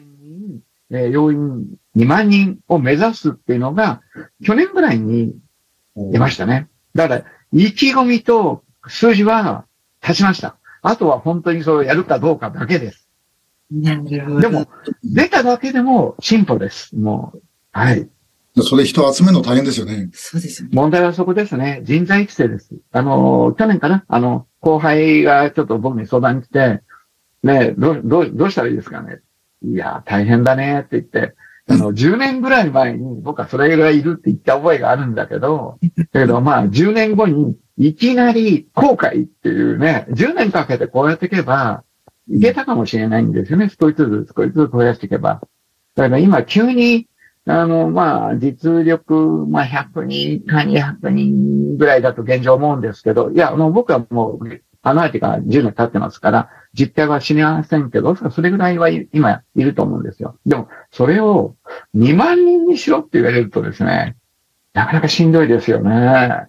人、えー、要員2万人を目指すっていうのが、去年ぐらいに出ましたね。だから、意気込みと数字は立ちました。あとは本当にそれをやるかどうかだけです。なるほど。でも、出ただけでも進歩です。もう、はい。それ人集めるの大変ですよね。そうですよね。問題はそこですね。人材育成です。あの、去年かな？あの、後輩がちょっと僕に相談に来て、ねど、ど、どうしたらいいですかね？いや、大変だねって言って、あの、10年ぐらい前に僕はそれぐらいいるって言った覚えがあるんだけど、だ けどまあ、10年後にいきなり後悔っていうね、10年かけてこうやっていけば、いけたかもしれないんですよね。少しずつ少しずつ増やしていけば。だから今急に、あの、まあ、実力、まあ、100人か200人ぐらいだと現状思うんですけど、いや、あの、僕はもう、あの相手が10年経ってますから、実態は知りませんけど、それぐらいは今いると思うんですよ。でも、それを2万人にしろって言われるとですね、なかなかしんどいですよね。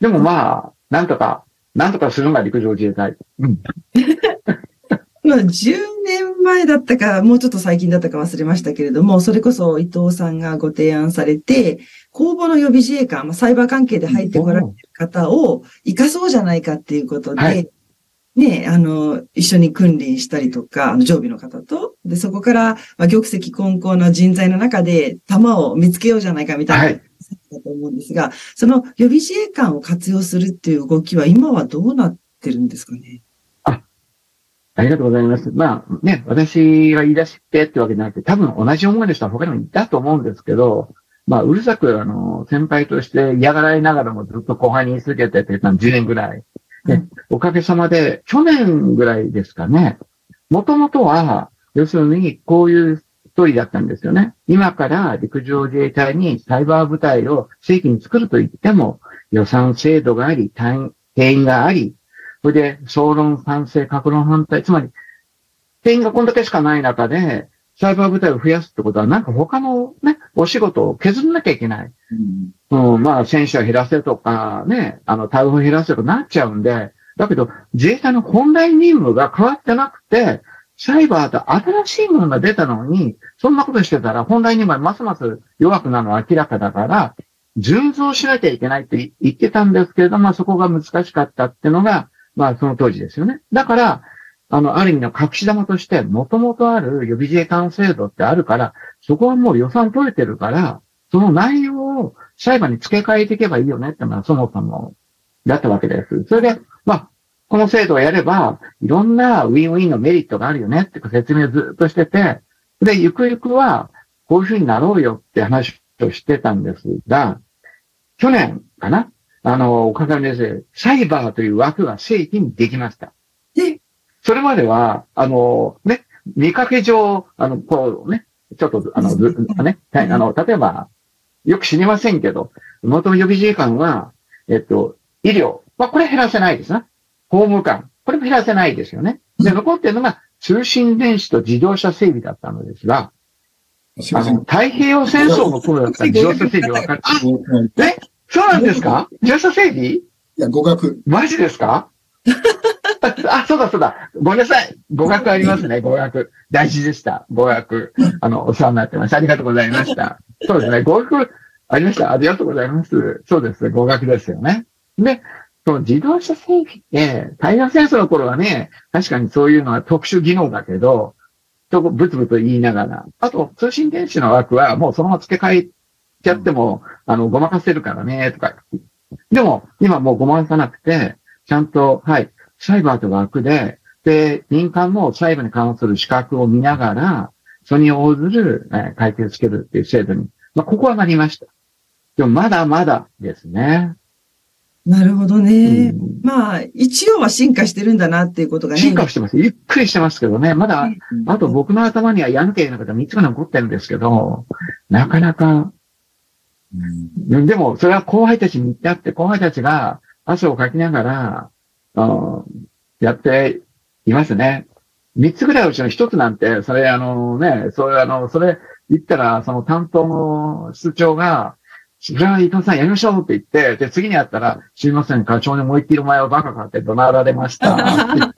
でもまあ、なんとか、なんとかするのが陸上自衛隊。うん。まあ、10年前だったか、もうちょっと最近だったか忘れましたけれども、それこそ伊藤さんがご提案されて、公募の予備自衛官、まあ、サイバー関係で入ってこられる方を生かそうじゃないかっていうことで、はい、ね、あの、一緒に訓練したりとか、あの、常備の方と、で、そこから、まあ、玉石混交の人材の中で、弾を見つけようじゃないかみたいな、はい、だと思うんですが、その予備自衛官を活用するっていう動きは、今はどうなってるんですかね？ありがとうございます。まあね、私が言い出してってわけじゃなくて、多分同じ思いの人は他にもいたと思うんですけど、まあ、うるさく、あの、先輩として嫌がられながらもずっと後輩に続けてって言ったの10年ぐらい。おかげさまで、去年ぐらいですかね。もともとは、要するに、こういうストーリーだったんですよね。今から陸上自衛隊にサイバー部隊を正規に作ると言っても、予算制度があり、定員があり、それで、総論賛成、格論反対、つまり、定員がこんだけしかない中で、サイバー部隊を増やすってことは、なんか他のね、お仕事を削らなきゃいけない。うん、まあ、選手を減らせとか、ね、あの、対応を減らせとかなっちゃうんで、だけど、自衛隊の本来任務が変わってなくて、サイバーと新しいものが出たのに、そんなことしてたら、本来任務はますます弱くなるのは明らかだから、順増しなきゃいけないって言ってたんですけれども、そこが難しかったってのが、まあ、その当時ですよね。だから、あの、ある意味の隠し玉として、もともとある予備自衛官制度ってあるから、そこはもう予算取れてるから、その内容を裁判に付け替えていけばいいよねってのはそもそもだったわけです。それで、まあ、この制度をやれば、いろんなウィンウィンのメリットがあるよねって説明をずっとしてて、で、ゆくゆくは、こういうふうになろうよって話をしてたんですが、去年かな？あの、おかげでサイバーという枠が正規にできました。で、それまでは、あの、ね、見かけ上、あの、こうね、ちょっと、あの、ず、ね、あの、例えば、よく知りませんけど、元予備自衛官は、えっと、医療。まあ、これ減らせないですな。法務官。これも減らせないですよね。で、残ってるのが通信電子と自動車整備だったのですが、あの、太平洋戦争の頃だったら自動車整備分かる？え？そうなんですか？乗車整備？いや、語学。マジですか？あ、そうだそうだ。ごめんなさい。語学ありますね、語学。大事でした。語学。あの、お世話になってます。ありがとうございました。そうですね。語学ありました。ありがとうございます。そうですね。語学ですよね。で、その自動車整備って、太平洋戦争の頃はね、確かにそういうのは特殊技能だけど、とブツブツ言いながら。あと、通信電子の枠はもうそのまま付け替えちゃっても、あの、ごまかせるからね、とか。でも、今もうごまかさなくて、ちゃんと、はい、サイバーと枠で、で、民間もサイバーに関する資格を見ながら、それに応ずる、えー、会計をつけるっていう制度に、まあ、ここはなりました。でも、まだまだですね。なるほどね。うん、まあ、一応は進化してるんだなっていうことがね。進化してます。ゆっくりしてますけどね。まだ、あと僕の頭にはやんけいなこと3つが残ってるんですけど、なかなかうん、でも、それは後輩たちに言ってあって、後輩たちが汗をかきながら、あやっていますね。三つぐらいうちの一つなんて、それあのね、それあの、それ言ったら、その担当の室長が、それは伊藤さんやりましょうって言って、で、次に会ったら、すいません、課長にもう一気お前はバカかって怒鳴られました。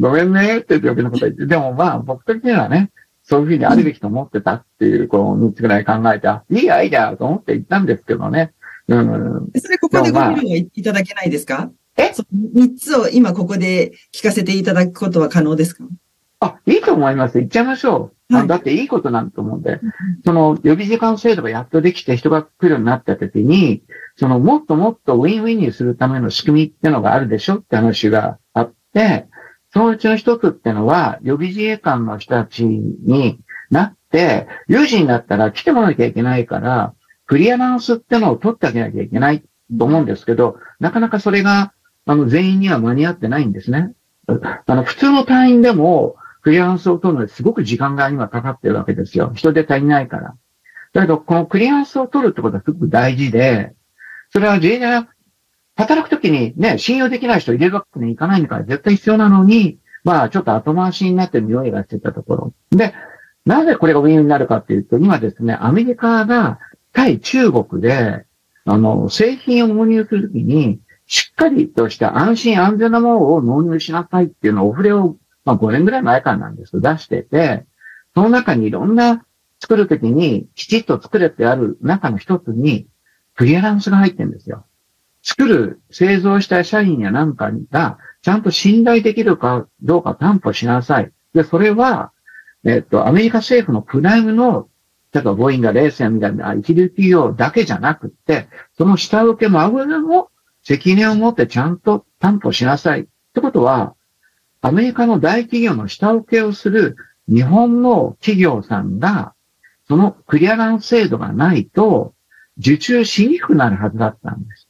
ごめんねって余計なこと言って。でもまあ、僕的にはね、そういうふうにあるべきと思ってたっていう、こう、3つぐらい考えて、あいいアイデアと思って言ったんですけどね。うん。それここでご議論はいただけないですか？え？三つを今ここで聞かせていただくことは可能ですか？あ、いいと思います。言っちゃいましょう。はいだっていいことなんだと思うんで。その予備時間制度がやっとできて人が来るようになった時に、そのもっともっとウィンウィンにするための仕組みってのがあるでしょって話があって、そのうちの一つってのは予備自衛官の人たちになって、有事になったら来てもらわなきゃいけないから、クリアランスってのを取ってあげなきゃいけないと思うんですけど、なかなかそれが、あの、全員には間に合ってないんですね。あの、普通の隊員でも、クリアランスを取るのにすごく時間が今かかってるわけですよ。人手足りないから。だけど、このクリアランスを取るってことはすごく大事で、それは自衛隊が働くときにね、信用できない人入れるわけにいかないから絶対必要なのに、まあちょっと後回しになってる匂いがしてたところ。で、なぜこれがウィンになるかっていうと、今ですね、アメリカが対中国で、あの、製品を納入するときに、しっかりとした安心安全なものを納入しなさいっていうのをお触れを、まあ5年ぐらい前からなんですけど出してて、その中にいろんな作るときにきちっと作れてある中の一つに、クリアランスが入ってるんですよ。作る、製造した社員やなんかが、ちゃんと信頼できるかどうか担保しなさい。で、それは、えっと、アメリカ政府のプライムの、例えばボーインがレーセンみたいな一流企業だけじゃなくて、その下請けもあぐれも責任を持ってちゃんと担保しなさい。ってことは、アメリカの大企業の下請けをする日本の企業さんが、そのクリアランス制度がないと、受注しにくくなるはずだったんです。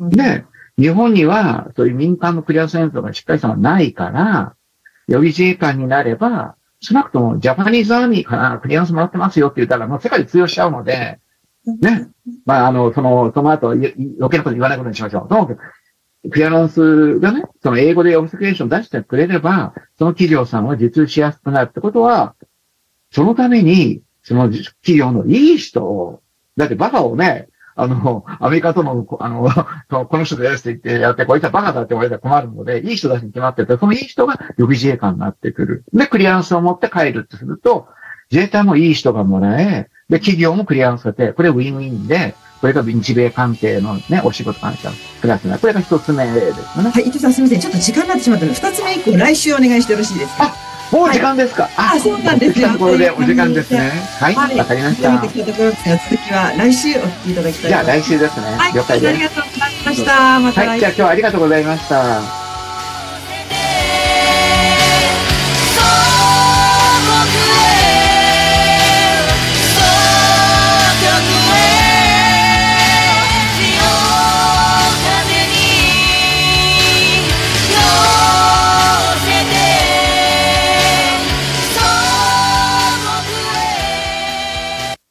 で、日本にはそういう民間のクリアランス制度がしっかりしたのがないから、予備自衛官になれば、少なくともジャパニーズアーミーからクリアランスもらってますよって言ったら、もう世界で通用しちゃうので、ね。まあ、あの、その、その後、余計なこと言わないことにしましょう。ともかくクリアランスがね、その英語でオブセクエーション出してくれれば、その企業さんは受注しやすくなるってことは、そのために、その企業のいい人を、だってバカをね、あの、アメリカとの、あの、この人ですって言ってやって、こいつはバカだって言われたら困るので、いい人だしに決まってて、そのいい人が予備自衛官になってくる。で、クリアランスを持って帰るってすると、自衛隊もいい人がもらえ、で、企業もクリアランスされて、これウィンウィンで、これが日米関係のね、お仕事関係のプラスな、これが一つ目ですよね。はい、伊藤さんすみません。ちょっと時間になってしまったので、二つ目以降、来週お願いしてよろしいですか？もう時間ですか、あそうなんですよところでお時間ですね。はい、わ、かりました。た続きは来週お聞きいただきたいとじゃあ。来週ですね。はい、了解ですあり。がとうございました。またはい、じゃあ今日はありがとうございました。